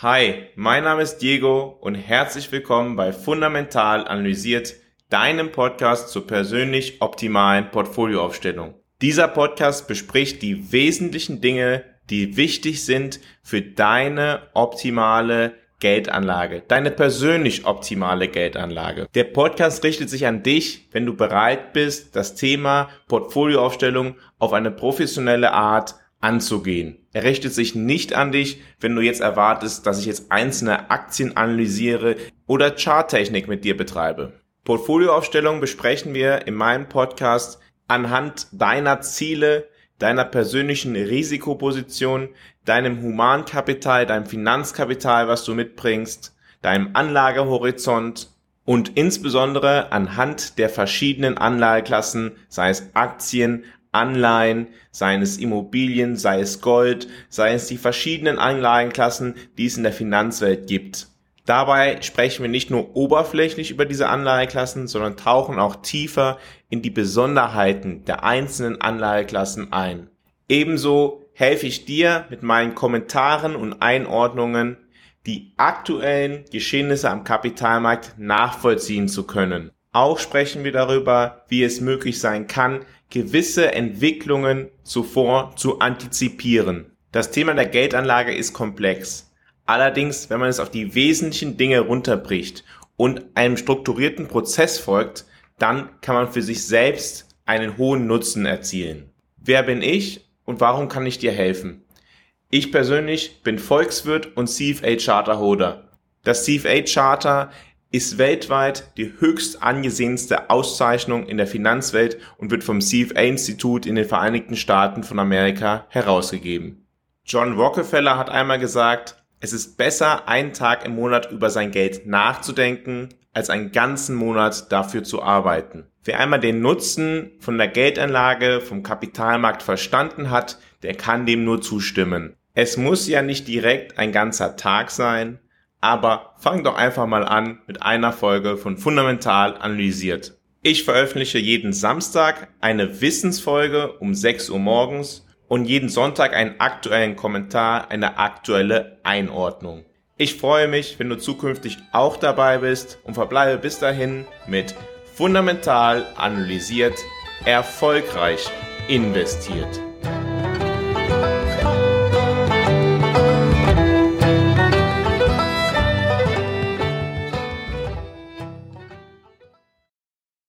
Hi, mein Name ist Diego und herzlich willkommen bei Fundamental Analysiert, deinem Podcast zur persönlich optimalen Portfolioaufstellung. Dieser Podcast bespricht die wesentlichen Dinge, die wichtig sind für deine optimale Geldanlage, deine persönlich optimale Geldanlage. Der Podcast richtet sich an dich, wenn du bereit bist, das Thema Portfolioaufstellung auf eine professionelle Art anzugehen. Er richtet sich nicht an dich, wenn du jetzt erwartest, dass ich jetzt einzelne Aktien analysiere oder Charttechnik mit dir betreibe. Portfolioaufstellung besprechen wir in meinem Podcast anhand deiner Ziele, deiner persönlichen Risikoposition, deinem Humankapital, deinem Finanzkapital, was du mitbringst, deinem Anlagehorizont und insbesondere anhand der verschiedenen Anlageklassen, sei es Aktien, Anleihen, seien es Immobilien, sei es Gold, sei es die verschiedenen Anlagenklassen, die es in der Finanzwelt gibt. Dabei sprechen wir nicht nur oberflächlich über diese Anlageklassen, sondern tauchen auch tiefer in die Besonderheiten der einzelnen Anlageklassen ein. Ebenso helfe ich dir mit meinen Kommentaren und Einordnungen, die aktuellen Geschehnisse am Kapitalmarkt nachvollziehen zu können. Auch sprechen wir darüber, wie es möglich sein kann, gewisse Entwicklungen zuvor zu antizipieren. Das Thema der Geldanlage ist komplex. Allerdings, wenn man es auf die wesentlichen Dinge runterbricht und einem strukturierten Prozess folgt, dann kann man für sich selbst einen hohen Nutzen erzielen. Wer bin ich und warum kann ich dir helfen? Ich persönlich bin Volkswirt und CFA Charterholder. Das CFA Charter ist weltweit die höchst angesehenste Auszeichnung in der Finanzwelt und wird vom CFA-Institut in den Vereinigten Staaten von Amerika herausgegeben. John Rockefeller hat einmal gesagt, es ist besser, einen Tag im Monat über sein Geld nachzudenken, als einen ganzen Monat dafür zu arbeiten. Wer einmal den Nutzen von der Geldanlage vom Kapitalmarkt verstanden hat, der kann dem nur zustimmen. Es muss ja nicht direkt ein ganzer Tag sein, aber fang doch einfach mal an mit einer Folge von Fundamental analysiert. Ich veröffentliche jeden Samstag eine Wissensfolge um 6 Uhr morgens und jeden Sonntag einen aktuellen Kommentar, eine aktuelle Einordnung. Ich freue mich, wenn du zukünftig auch dabei bist und verbleibe bis dahin mit Fundamental analysiert, erfolgreich investiert.